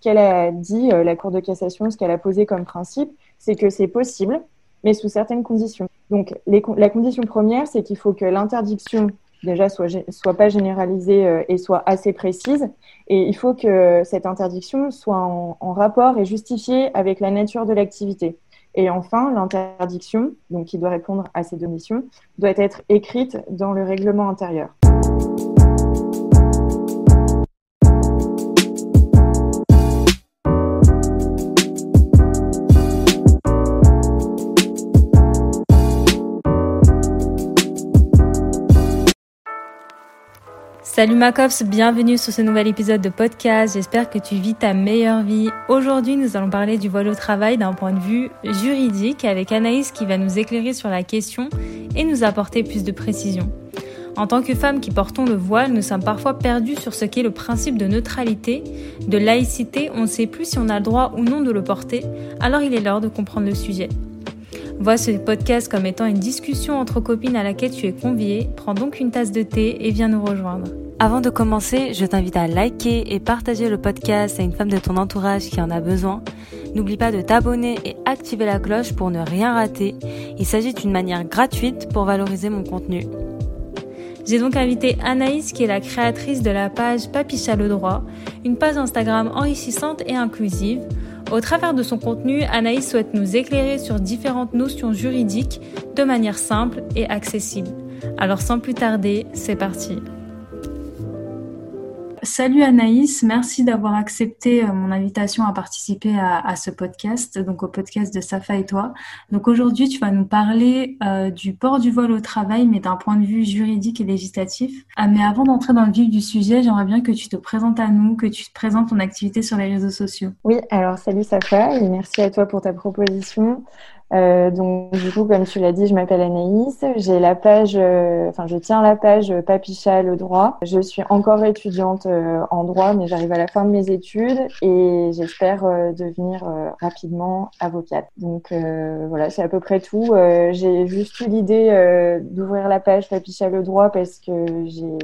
qu'elle a dit, la Cour de cassation, ce qu'elle a posé comme principe, c'est que c'est possible, mais sous certaines conditions. Donc, la condition première, c'est qu'il faut que l'interdiction déjà soit, soit pas généralisée euh, et soit assez précise. Et il faut que cette interdiction soit en, en rapport et justifiée avec la nature de l'activité. Et enfin, l'interdiction, donc qui doit répondre à ces deux missions, doit être écrite dans le règlement intérieur. Salut Macops, bienvenue sur ce nouvel épisode de podcast. J'espère que tu vis ta meilleure vie. Aujourd'hui, nous allons parler du voile au travail d'un point de vue juridique avec Anaïs qui va nous éclairer sur la question et nous apporter plus de précision. En tant que femmes qui portons le voile, nous sommes parfois perdus sur ce qu'est le principe de neutralité, de laïcité. On ne sait plus si on a le droit ou non de le porter, alors il est l'heure de comprendre le sujet. Vois ce podcast comme étant une discussion entre copines à laquelle tu es conviée. Prends donc une tasse de thé et viens nous rejoindre. Avant de commencer, je t'invite à liker et partager le podcast à une femme de ton entourage qui en a besoin. N'oublie pas de t'abonner et activer la cloche pour ne rien rater. Il s'agit d'une manière gratuite pour valoriser mon contenu. J'ai donc invité Anaïs qui est la créatrice de la page Papicha le droit, une page Instagram enrichissante et inclusive. Au travers de son contenu, Anaïs souhaite nous éclairer sur différentes notions juridiques de manière simple et accessible. Alors sans plus tarder, c'est parti. Salut Anaïs, merci d'avoir accepté euh, mon invitation à participer à, ce podcast, donc au podcast de Safa et toi. Donc aujourd'hui, tu vas nous parler euh, du port du voile au travail, mais d'un point de vue juridique et législatif. Ah, mais avant d'entrer dans le vif du sujet, j'aimerais bien que tu te présentes à nous, que tu te présentes ton activité sur les réseaux sociaux. Oui, alors salut Safa et merci à toi pour ta proposition. Euh, donc, du coup, comme tu l'as dit, je m'appelle Anaïs. J'ai la page, euh, enfin, je tiens la page Papicha le droit. Je suis encore étudiante euh, en droit, mais j'arrive à la fin de mes études et j'espère devenir rapidement avocate. Donc, voilà, c'est à peu près tout. j'ai juste eu l'idée d'ouvrir la page Papicha le droit parce que j'ai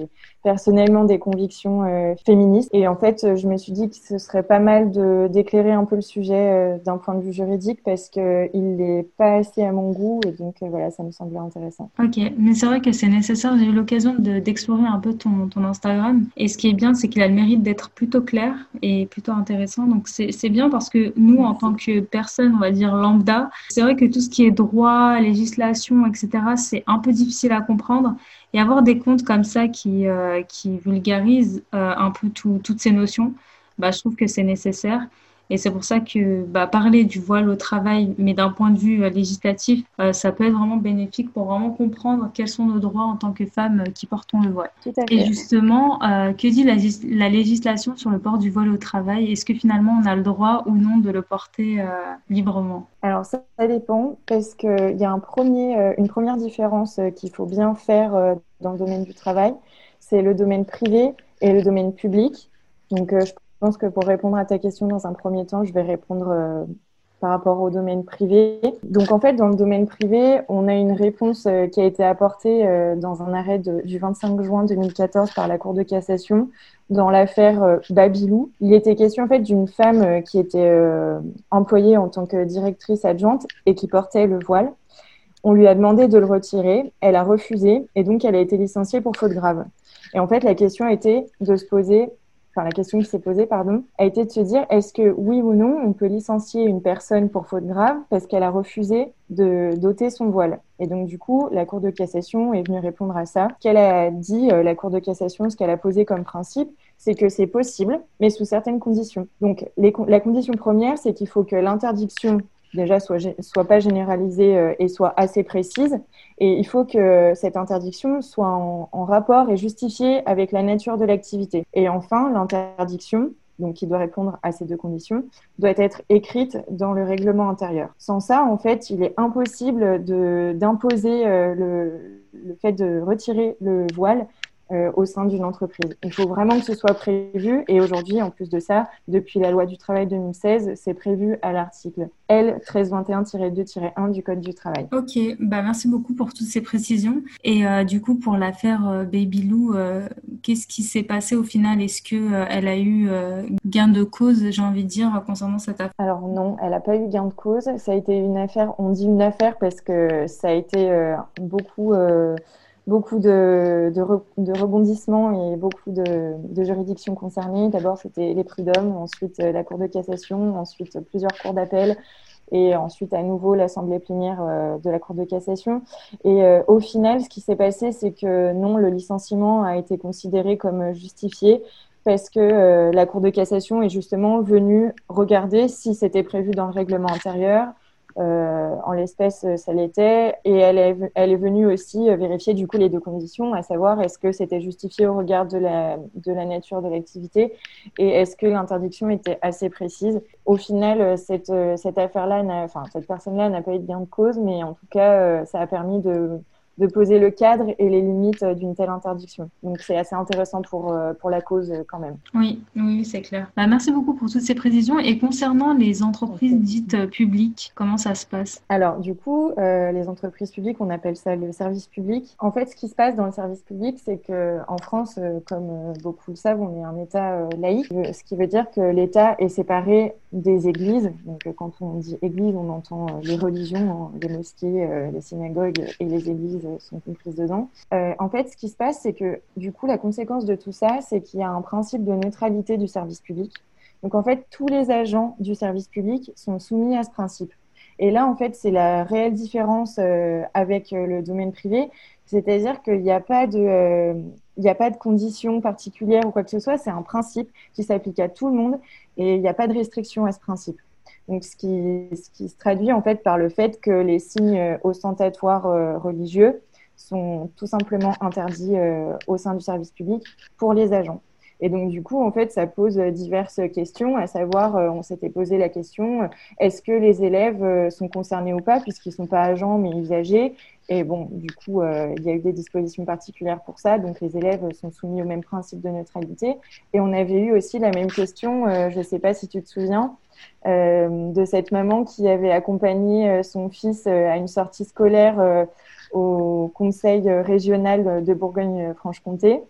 personnellement des convictions euh, féministes. Et en fait, euh, je me suis dit que ce serait pas mal d'éclairer un peu le sujet euh, d'un point de vue juridique parce qu'il n'est pas assez à mon goût. Et donc, voilà, ça me semblait intéressant. Ok, mais c'est vrai que c'est nécessaire. J'ai eu l'occasion d'explorer un peu ton, ton, Instagram. Et ce qui est bien, c'est qu'il a le mérite d'être plutôt clair et plutôt intéressant. Donc, c'est bien parce que nous, en tant que personne, on va dire lambda, c'est vrai que tout ce qui est droit, législation, etc., c'est un peu difficile à comprendre. Et avoir des comptes comme ça qui, euh, qui vulgarisent euh, un peu toutes ces notions, bah, je trouve que c'est nécessaire. Et c'est pour ça que bah, parler du voile au travail, mais d'un point de vue euh, législatif, ça peut être vraiment bénéfique pour vraiment comprendre quels sont nos droits en tant que femmes qui portons le voile. Et justement, que dit la, la, législation sur le port du voile au travail? Est-ce que finalement on a le droit ou non de le porter librement? Alors ça, dépend parce qu'il y a un premier, une première différence qu'il faut bien faire dans le domaine du travail, c'est le domaine privé et le domaine public. Donc, euh, je pense que pour répondre à ta question dans un premier temps, je vais répondre euh, par rapport au domaine privé. Donc, en fait, dans le domaine privé, on a une réponse euh, qui a été apportée dans un arrêt du 25 juin 2014 par la Cour de cassation dans l'affaire Babilou. Il était question en fait d'une femme qui était employée en tant que directrice adjointe et qui portait le voile. On lui a demandé de le retirer, elle a refusé et donc elle a été licenciée pour faute grave. Et en fait, la question été de se poser, enfin la question qui s'est posée, pardon, a été de se dire est-ce que oui ou non on peut licencier une personne pour faute grave parce qu'elle a refusé de doter son voile? Et donc du coup, la Cour de cassation est venue répondre à ça. Qu'elle a dit, euh, la Cour de cassation, ce qu'elle a posé comme principe, c'est que c'est possible, mais sous certaines conditions. Donc la condition première, c'est qu'il faut que l'interdiction déjà soit, pas généralisée euh, et soit assez précise. Et il faut que cette interdiction soit en, rapport et justifiée avec la nature de l'activité. Et enfin, l'interdiction, qui doit répondre à ces deux conditions, doit être écrite dans le règlement intérieur. Sans ça, en fait, il est impossible d'imposer euh, le, fait de retirer le voile euh, au sein d'une entreprise. Il faut vraiment que ce soit prévu. Et aujourd'hui, en plus de ça, depuis la loi du travail 2016, c'est prévu à l'article L 1321-2-1 du Code du travail. Ok, bah merci beaucoup pour toutes ces précisions. Et euh, du coup, pour l'affaire euh, Baby Lou, qu'est-ce qui s'est passé au final? Est-ce qu'elle a eu gain de cause, j'ai envie de dire, concernant cette affaire? Alors non, elle n'a pas eu gain de cause. Ça a été une affaire, on dit une affaire parce que ça a été beaucoup beaucoup de, rebondissements et beaucoup de, juridictions concernées. D'abord, c'était les prud'hommes, ensuite euh, la Cour de cassation, ensuite plusieurs cours d'appel et ensuite à nouveau l'Assemblée plénière euh, de la Cour de cassation. Et euh, au final, ce qui s'est passé, c'est que non, le licenciement a été considéré comme justifié parce que la Cour de cassation est justement venue regarder si c'était prévu dans le règlement intérieur, en l'espèce, ça l'était. Et elle est, venue aussi euh, vérifier du coup les deux conditions, à savoir est-ce que c'était justifié au regard de la, de la nature de l'activité et est-ce que l'interdiction était assez précise. Au final, euh, cette, cette affaire-là, enfin cette personne-là n'a pas eu de gain de cause, mais en tout cas, ça a permis de de poser le cadre et les limites d'une telle interdiction. Donc c'est assez intéressant pour, euh, pour la cause euh, quand même. Oui, oui, c'est clair. Bah, merci beaucoup pour toutes ces précisions. Et concernant les entreprises dites euh, publiques, comment ça se passe? Alors du coup, les entreprises publiques, on appelle ça le service public. En fait, ce qui se passe dans le service public, c'est que en France, comme beaucoup le savent, on est un État laïque, ce qui veut dire que l'État est séparé des églises. Donc quand on dit église, on entend les religions, hein, les mosquées, les synagogues et les églises sont comprises dedans. Euh, en fait, ce qui se passe, c'est que du coup, la conséquence de tout ça, c'est qu'il y a un principe de neutralité du service public. Donc, en fait, tous les agents du service public sont soumis à ce principe. Et là, en fait, c'est la réelle différence euh, avec euh, le domaine privé. C'est-à-dire qu'il n'y a pas de, il n'y a pas de conditions particulières ou quoi que ce soit. C'est un principe qui s'applique à tout le monde et il n'y a pas de restriction à ce principe. Donc, ce qui, ce qui, se traduit en fait par le fait que les signes euh, ostentatoires euh, religieux sont tout simplement interdits euh, au sein du service public pour les agents. Et donc, du coup, en fait, ça pose diverses questions, à savoir, on s'était posé la question, est-ce que les élèves sont concernés ou pas, puisqu'ils ne sont pas agents, mais usagers? Et bon, du coup, il y a eu des dispositions particulières pour ça, donc les élèves sont soumis au même principe de neutralité. Et on avait eu aussi la même question, je ne sais pas si tu te souviens, de cette maman qui avait accompagné euh, son fils euh, à une sortie scolaire au conseil régional de Bourgogne-Franche-Comté.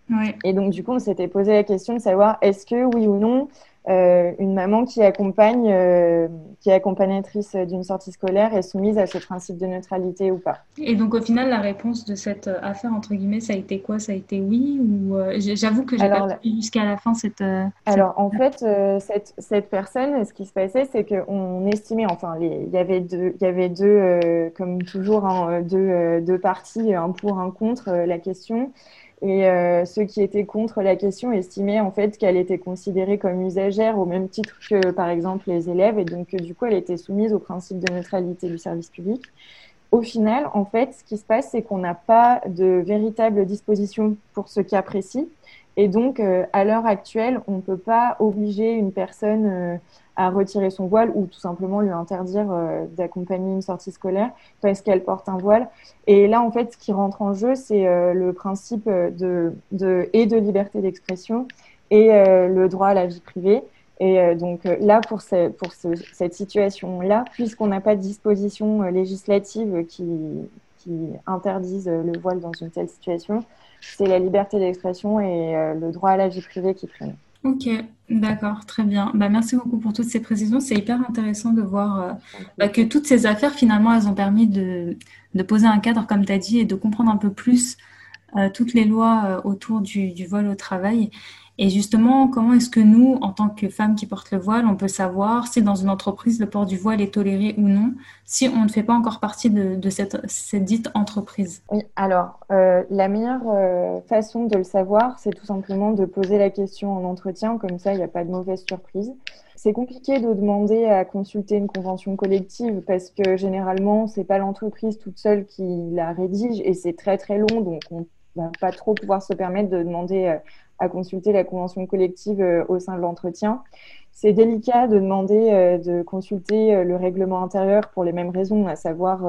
Et donc, du coup, on s'était posé la question de savoir est-ce que, oui ou non, euh, une maman qui accompagne, euh, qui est accompagnatrice d'une sortie scolaire est soumise à ce principe de neutralité ou pas. Et donc au final, la réponse de cette affaire entre guillemets, ça a été quoi? Ça a été oui ou euh, j'avoue que j'ai pas jusqu'à la fin cette. Alors en fait, cette, cette personne, ce qui se passait, c'est qu'on estimait, enfin, il y avait deux, il y avait deux, comme toujours, hein, deux, deux parties, un pour, un contre la question. Et euh, ceux qui étaient contre la question estimaient en fait qu'elle était considérée comme usagère au même titre que par exemple les élèves et donc du coup elle était soumise au principe de neutralité du service public. Au final, en fait, ce qui se passe, c'est qu'on n'a pas de véritable disposition pour ce cas précis. Et donc, euh, à l'heure actuelle, on ne peut pas obliger une personne euh, à retirer son voile ou tout simplement lui interdire euh, d'accompagner une sortie scolaire parce qu'elle porte un voile. Et là, en fait, ce qui rentre en jeu, c'est euh, le principe de, de, et de liberté d'expression et euh, le droit à la vie privée. Et donc là, pour, ce, pour ce, cette situation-là, puisqu'on n'a pas de disposition législative qui, qui interdise le voile dans une telle situation, c'est la liberté d'expression et le droit à la vie privée qui prennent. Ok, d'accord, très bien. Bah, merci beaucoup pour toutes ces précisions. C'est hyper intéressant de voir euh, bah, que toutes ces affaires, finalement, elles ont permis de, poser un cadre, comme tu as dit, et de comprendre un peu plus euh, toutes les lois euh, autour du vol au travail. Et justement, comment est-ce que nous, en tant que femmes qui portent le voile, on peut savoir si dans une entreprise le port du voile est toléré ou non, si on ne fait pas encore partie de, cette, dite entreprise? Oui, alors euh, la meilleure euh, façon de le savoir, c'est tout simplement de poser la question en entretien, comme ça il n'y a pas de mauvaise surprise. C'est compliqué de demander à consulter une convention collective parce que généralement, c'est pas l'entreprise toute seule qui la rédige et c'est très très long, donc on va pas trop pouvoir se permettre de demander euh, à consulter la convention collective euh, au sein de l'entretien. C'est délicat de demander euh, de consulter euh, le règlement intérieur pour les mêmes raisons, à savoir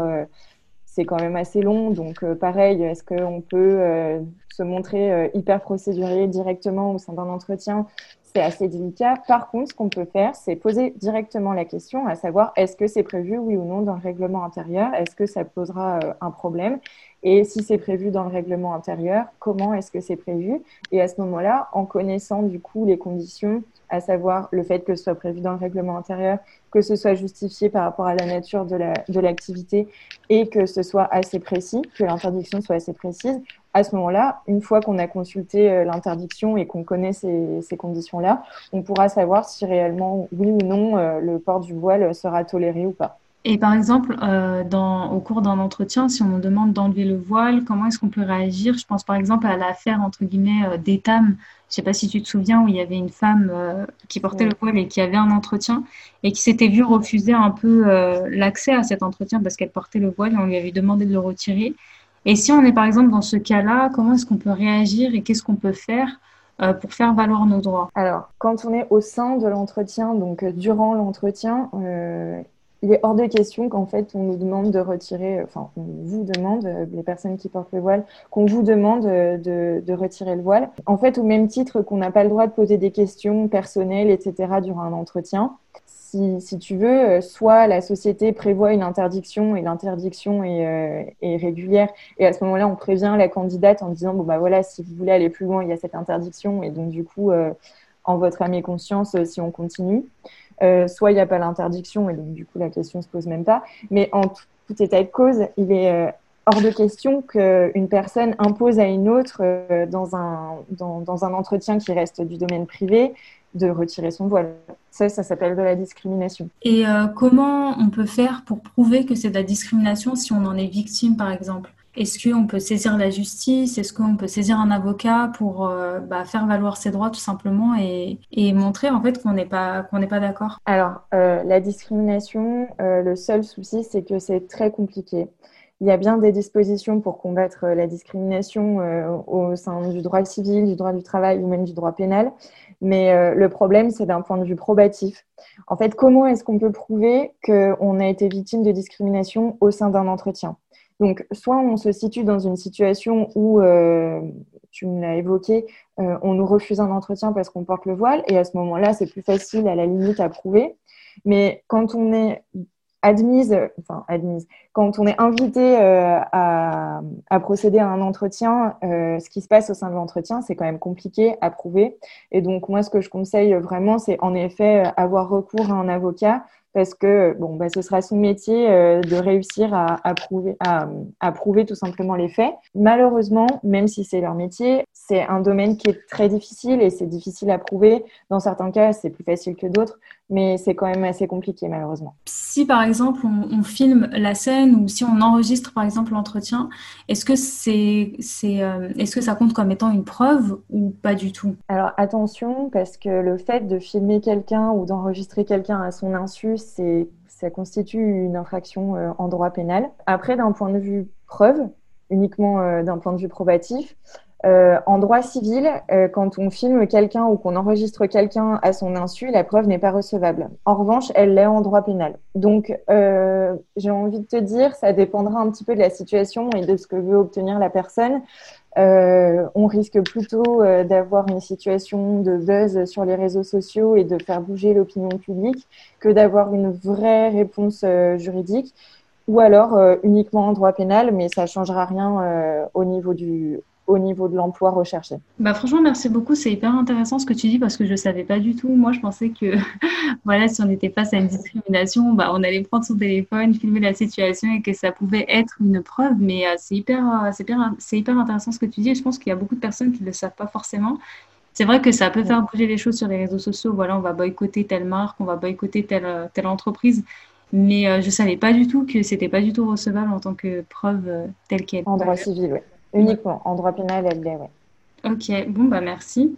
c'est quand même assez long. Donc pareil, est-ce qu'on peut se montrer hyper procédurier directement au sein d'un entretien, c'est assez délicat. Par contre, ce qu'on peut faire, c'est poser directement la question, à savoir est-ce que c'est prévu, oui ou non, dans le règlement intérieur? Est-ce que ça posera un problème? Et si c'est prévu dans le règlement intérieur, comment est-ce que c'est prévu? Et à ce moment-là, en connaissant du coup les conditions, à savoir le fait que ce soit prévu dans le règlement intérieur, que ce soit justifié par rapport à la nature de l'activité la, et que ce soit assez précis, que l'interdiction soit assez précise, à ce moment-là, une fois qu'on a consulté euh, l'interdiction et qu'on connaît ces, ces conditions-là, on pourra savoir si réellement, oui ou non, euh, le port du voile sera toléré ou pas. Et par exemple, euh, dans, au cours d'un entretien, si on nous demande d'enlever le voile, comment est-ce qu'on peut réagir? Je pense par exemple à l'affaire, entre guillemets, euh, d'Etam. Je ne sais pas si tu te souviens, où il y avait une femme euh, qui portait le voile et qui avait un entretien et qui s'était vue refuser un peu l'accès à cet entretien parce qu'elle portait le voile et on lui avait demandé de le retirer. Et si on est par exemple dans ce cas-là, comment est-ce qu'on peut réagir et qu'est-ce qu'on peut faire pour faire valoir nos droits? Alors, quand on est au sein de l'entretien, donc durant l'entretien, il est hors de question qu'en fait on nous demande de retirer, enfin on vous demande, euh, les personnes qui portent le voile, qu'on vous demande euh, de, de, retirer le voile. En fait, au même titre qu'on n'a pas le droit de poser des questions personnelles, etc. durant un entretien, si, tu veux, euh, soit la société prévoit une interdiction et l'interdiction est, est, régulière, et à ce moment-là on prévient la candidate en disant bon bah voilà si vous voulez aller plus loin il y a cette interdiction et donc du coup en votre âme et conscience si on continue. Euh, soit il n'y a pas l'interdiction et donc du coup la question se pose même pas. Mais en tout, état de cause, il est euh, hors de question qu'une personne impose à une autre euh, dans, un, dans, un entretien qui reste du domaine privé de retirer son voile. Ça, ça s'appelle de la discrimination. Et comment on peut faire pour prouver que c'est de la discrimination si on en est victime, par exemple? Est-ce qu'on peut saisir la justice? Est-ce qu'on peut saisir un avocat pour euh, bah, faire valoir ses droits tout simplement et, montrer en fait qu'on n'est pas qu'on n'est pas d'accord? Alors euh, la discrimination, euh, le seul souci c'est que c'est très compliqué. Il y a bien des dispositions pour combattre la discrimination au sein du droit civil, du droit du travail ou même du droit pénal. Mais le problème, c'est d'un point de vue probatif. En fait, comment est-ce qu'on peut prouver qu'on a été victime de discrimination au sein d'un entretien? Donc, soit on se situe dans une situation où, euh, tu me l'as évoqué, euh, on nous refuse un entretien parce qu'on porte le voile, et à ce moment-là, c'est plus facile à la limite à prouver. Mais quand on est admise, enfin admise, quand on est invité euh, à, à, procéder à un entretien, ce qui se passe au sein de l'entretien, c'est quand même compliqué à prouver. Et donc, moi, ce que je conseille vraiment, c'est en effet avoir recours à un avocat parce que bon, bah, ce sera son métier euh, de réussir à, prouver, à, à, prouver tout simplement les faits. Malheureusement, même si c'est leur métier, c'est un domaine qui est très difficile et c'est difficile à prouver. Dans certains cas, c'est plus facile que d'autres, mais c'est quand même assez compliqué malheureusement. Si par exemple on, filme la scène ou si on enregistre par exemple l'entretien, est-ce que c'est, c'est, euh, est-ce que ça compte comme étant une preuve ou pas du tout? Alors attention parce que le fait de filmer quelqu'un ou d'enregistrer quelqu'un à son insu, c'est ça constitue une infraction euh, en droit pénal. Après, d'un point de vue preuve, uniquement euh, d'un point de vue probatif, euh, en droit civil, euh, quand on filme quelqu'un ou qu'on enregistre quelqu'un à son insu, la preuve n'est pas recevable. En revanche, elle l'est en droit pénal. Donc, j'ai envie de te dire, ça dépendra un petit peu de la situation et de ce que veut obtenir la personne. on risque plutôt d'avoir une situation de buzz sur les réseaux sociaux et de faire bouger l'opinion publique que d'avoir une vraie réponse juridique ou alors uniquement en droit pénal, mais ça ne changera rien au niveau du au niveau de l'emploi recherché. Bah franchement, merci beaucoup. C'est hyper intéressant ce que tu dis parce que je ne savais pas du tout. Moi, je pensais que voilà, si on était face à une discrimination, bah, on allait prendre son téléphone, filmer la situation et que ça pouvait être une preuve. Mais euh, c'est hyper, euh, hyper, hyper, intéressant ce que tu dis. Et je pense qu'il y a beaucoup de personnes qui ne le savent pas forcément. C'est vrai que ça peut faire bouger les choses sur les réseaux sociaux. Voilà, on va boycotter telle marque, on va boycotter telle, euh, telle entreprise. Mais je ne savais pas du tout que c'était pas du tout recevable en tant que preuve telle qu'elle. En droit civil, oui. Uniquement. En droit pénal, elle l'est, oui. Ok, bon, bah merci.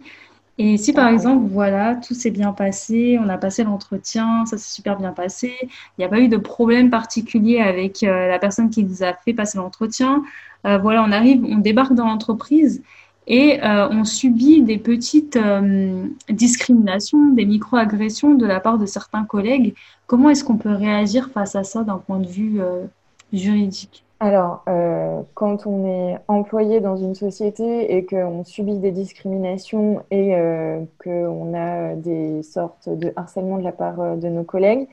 Et si par exemple, voilà, tout s'est bien passé, on a passé l'entretien, ça s'est super bien passé, il n'y a pas eu de problème particulier avec euh, la personne qui nous a fait passer l'entretien, euh, voilà, on arrive, on débarque dans l'entreprise et euh, on subit des petites discriminations, des micro-agressions de la part de certains collègues. Comment est-ce qu'on peut réagir face à ça d'un point de vue juridique? Alors, euh, quand on est employé dans une société et qu'on subit des discriminations et euh, qu'on a des sortes de harcèlement de la part euh, de nos collègues,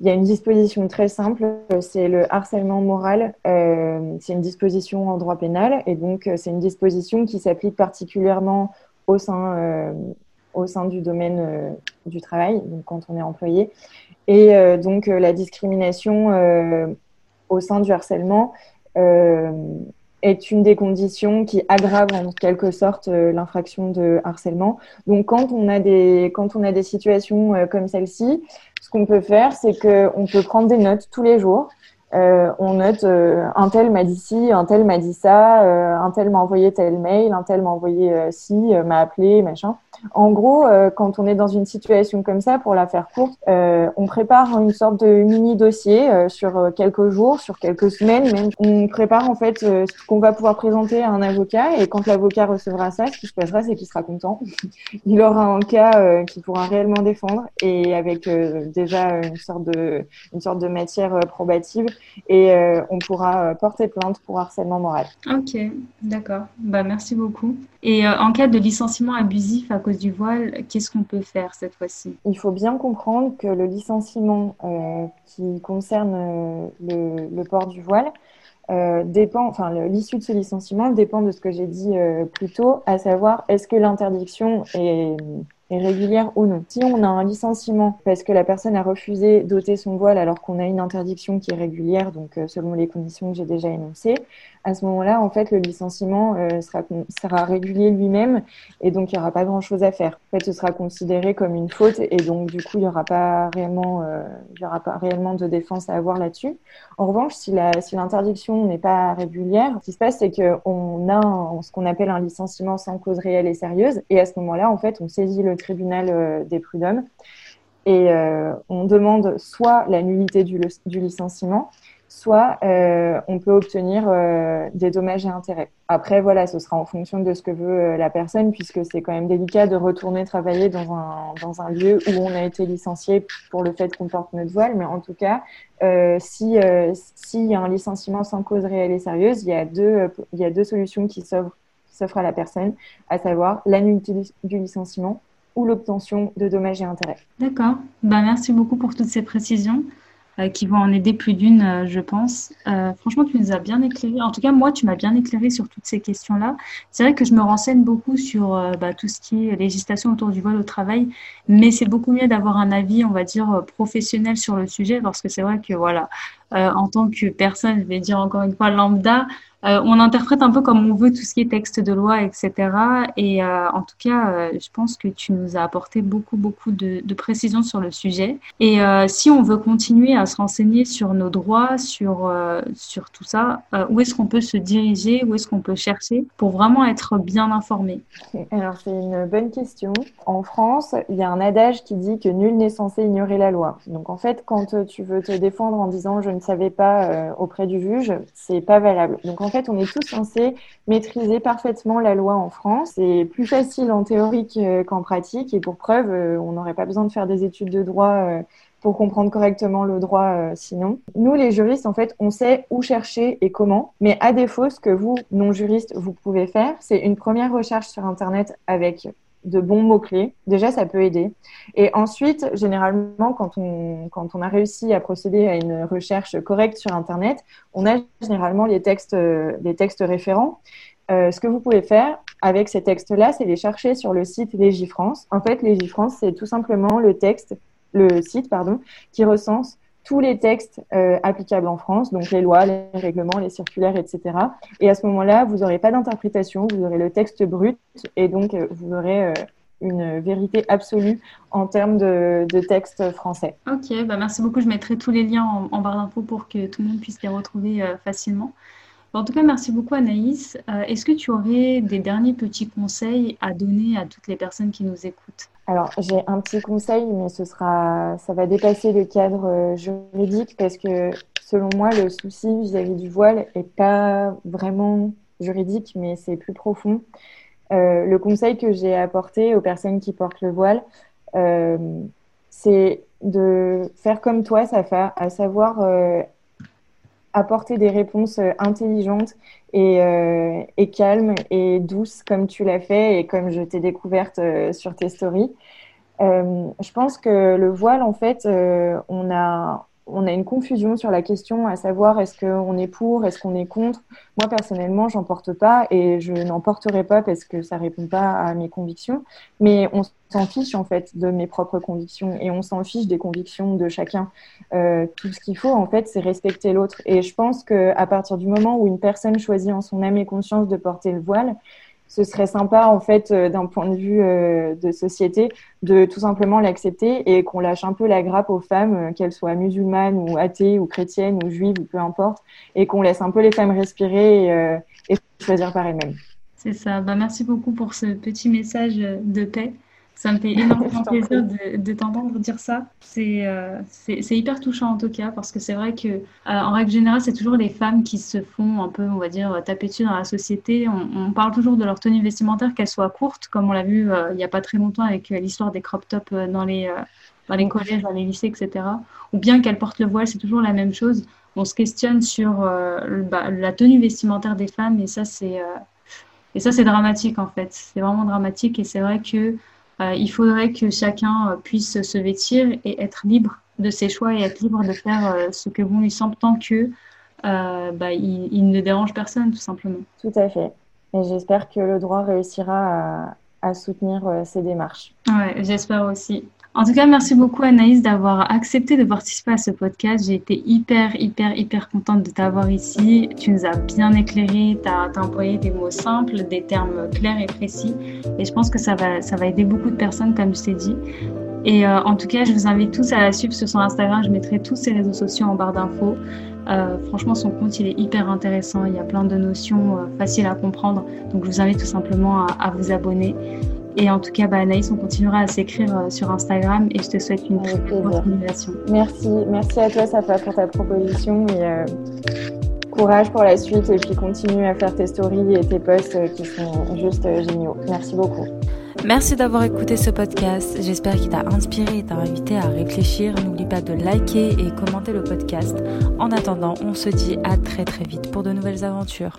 il y a une disposition très simple, c'est le harcèlement moral. c'est une disposition en droit pénal et donc c'est une disposition qui s'applique particulièrement au sein, au sein du domaine du travail, donc quand on est employé. Et donc la discrimination au sein du harcèlement euh, est une des conditions qui aggrave en quelque sorte euh, l'infraction de harcèlement. Donc quand on a des, quand on a des situations euh, comme celle-ci, ce qu'on peut faire, c'est qu'on peut prendre des notes tous les jours euh, on note euh, un tel m'a dit ci, un tel m'a dit ça, euh, un tel m'a envoyé tel mail, un tel m'a envoyé ci, m'a appelé, machin. En gros, quand on est dans une situation comme ça, pour la faire courte, on prépare une sorte de mini dossier sur quelques jours, sur quelques semaines même. On prépare en fait ce qu'on va pouvoir présenter à un avocat et quand l'avocat recevra ça, ce qui se passera, c'est qu'il sera content. Il aura un cas qu'il pourra réellement défendre et avec déjà une sorte de une sorte de matière probative et euh, on pourra euh, porter plainte pour harcèlement moral. Ok, d'accord. Bah, merci beaucoup. Et euh, en cas de licenciement abusif à cause du voile, qu'est-ce qu'on peut faire cette fois-ci? Il faut bien comprendre que le licenciement qui concerne le, port du voile, dépend, enfin l'issue de ce licenciement dépend de ce que j'ai dit plus tôt, à savoir est-ce que l'interdiction est est régulière ou non? Si on a un licenciement parce que la personne a refusé d'ôter son voile alors qu'on a une interdiction qui est régulière, donc euh, selon les conditions que j'ai déjà énoncées, à ce moment-là, en fait, le licenciement euh, sera, sera régulier lui-même et donc il n'y aura pas grand-chose à faire. En fait, ce sera considéré comme une faute et donc du coup, il n'y aura pas réellement, euh, il y aura pas réellement de défense à avoir là-dessus. En revanche, si l'interdiction si n'est pas régulière, ce qui se passe, c'est qu'on a ce qu'on appelle un licenciement sans cause réelle et sérieuse et à ce moment-là, en fait, on saisit le tribunal euh, des prud'hommes et on demande soit la nullité du, du licenciement, soit euh, on peut obtenir euh, des dommages et intérêts. Après, voilà, ce sera en fonction de ce que veut euh, la personne, puisque c'est quand même délicat de retourner travailler dans un, dans un lieu où on a été licencié pour le fait qu'on porte notre voile. Mais en tout cas, si s'il y a un licenciement sans cause réelle et sérieuse, il y a deux, il y a deux solutions qui s'offrent à la personne, à savoir l'annulité du licenciement ou l'obtention de dommages et intérêts. D'accord. Ben, merci beaucoup pour toutes ces précisions. Euh, qui vont en aider plus d'une, euh, je pense. Euh, franchement, tu nous as bien éclairé. En tout cas, moi, tu m'as bien éclairé sur toutes ces questions-là. C'est vrai que je me renseigne beaucoup sur bah, tout ce qui est législation autour du vol au travail, mais c'est beaucoup mieux d'avoir un avis, on va dire, professionnel sur le sujet, parce que c'est vrai que, voilà, en tant que personne, je vais dire encore une fois lambda, euh, on interprète un peu comme on veut tout ce qui est texte de loi, etc. Et euh, en tout cas, euh, je pense que tu nous as apporté beaucoup, beaucoup de, précisions sur le sujet. Et si on veut continuer à se renseigner sur nos droits, sur, sur tout ça, où est-ce qu'on peut se diriger, où est-ce qu'on peut chercher pour vraiment être bien informé? Alors, c'est une bonne question. En France, il y a un adage qui dit que nul n'est censé ignorer la loi. Donc, en fait, quand tu veux te défendre en disant je ne savais pas auprès du juge, c'est pas valable. Fait, on est tous censés maîtriser parfaitement la loi en France. C'est plus facile en théorie qu'en pratique. Et pour preuve, euh, on n'aurait pas besoin de faire des études de droit euh, pour comprendre correctement le droit euh, sinon. Nous, les juristes, en fait, on sait où chercher et comment. Mais à défaut, ce que vous, non-juristes, vous pouvez faire, c'est une première recherche sur Internet avec de bons mots-clés. Déjà, ça peut aider. Et ensuite, généralement, quand on, quand on a réussi à procéder à une recherche correcte sur Internet, on a généralement les textes, les textes référents. Euh, ce que vous pouvez faire avec ces textes-là, c'est les chercher sur le site Légifrance. En fait, Légifrance, c'est tout simplement le texte, le site, pardon, qui recense tous les textes euh, applicables en France, donc les lois, les règlements, les circulaires, etc. Et à ce moment-là, vous n'aurez pas d'interprétation, vous aurez le texte brut et donc euh, vous aurez euh, une vérité absolue en termes de, de texte français. Ok, bah merci beaucoup. Je mettrai tous les liens en, en barre d'infos pour que tout le monde puisse les retrouver facilement. En tout cas, merci beaucoup Anaïs. Est-ce que tu aurais des derniers petits conseils à donner à toutes les personnes qui nous écoutent? Alors, j'ai un petit conseil, mais ce sera, ça va dépasser le cadre euh, juridique parce que, selon moi, le souci vis-à-vis du voile est pas vraiment juridique, mais c'est plus profond. Euh, le conseil que j'ai apporté aux personnes qui portent le voile, euh, c'est de faire comme toi, à savoir apporter des réponses intelligentes et, et, calmes et douces comme tu l'as fait et comme je t'ai découverte sur tes stories. je pense que le voile, en fait, on a on a une confusion sur la question, à savoir est-ce qu'on est pour, est-ce qu'on est contre. Moi, personnellement, j'en porte pas et je n'en porterai pas parce que ça répond pas à mes convictions. Mais on s'en fiche, en fait, de mes propres convictions et on s'en fiche des convictions de chacun. Euh, tout ce qu'il faut, en fait, c'est respecter l'autre. Et je pense qu'à partir du moment où une personne choisit en son âme et conscience de porter le voile, ce serait sympa en fait euh, d'un point de vue euh, de société de tout simplement l'accepter et qu'on lâche un peu la grappe aux femmes, euh, qu'elles soient musulmanes ou athées ou chrétiennes ou juives ou peu importe, et qu'on laisse un peu les femmes respirer et, choisir par elles-mêmes. C'est ça. Bah, merci beaucoup pour ce petit message de paix. Ça me fait énormément plaisir de, t'entendre dire ça. Euh, c'est c'est hyper touchant en tout cas parce que c'est vrai que euh, en règle générale, c'est toujours les femmes qui se font un peu, on va dire, taper dessus dans la société. On, parle toujours de leur tenue vestimentaire, qu'elle soit courte, comme on l'a vu euh, il n'y a pas très longtemps avec l'histoire des crop tops dans les, dans les collèges, dans les lycées, etc. Ou bien qu'elles portent le voile, c'est toujours la même chose. On se questionne sur bah, la tenue vestimentaire des femmes et ça, c'est et ça, c'est dramatique en fait. C'est vraiment dramatique et c'est vrai que euh, il faudrait que chacun euh, puisse se vêtir et être libre de ses choix et être libre de faire euh, ce que bon lui semble tant que bah, il, ne dérange personne tout simplement. Tout à fait. Et j'espère que le droit réussira à, à soutenir ces démarches. Ouais, j'espère aussi. En tout cas, merci beaucoup Anaïs d'avoir accepté de participer à ce podcast. J'ai été hyper, hyper, hyper contente de t'avoir ici. Tu nous as bien éclairé, tu as, employé des mots simples, des termes clairs et précis. Et je pense que ça va, ça va aider beaucoup de personnes, comme je t'ai dit. Et euh, en tout cas, je vous invite tous à la suivre sur son Instagram. Je mettrai tous ses réseaux sociaux en barre d'infos. Euh, franchement, son compte, il est hyper intéressant. Il y a plein de notions euh, faciles à comprendre. Donc, je vous invite tout simplement à, à vous abonner. Et en tout cas, bah, Anaïs, on continuera à s'écrire euh, sur Instagram et je te souhaite une très bonne continuation. Merci, merci à toi, Safa, pour ta proposition et euh, courage pour la suite et puis continue à faire tes stories et tes posts euh, qui sont juste géniaux. Merci beaucoup. Merci d'avoir écouté ce podcast. J'espère qu'il t'a inspiré et t'a invité à réfléchir. N'oublie pas de liker et commenter le podcast. En attendant, on se dit à très très vite pour de nouvelles aventures.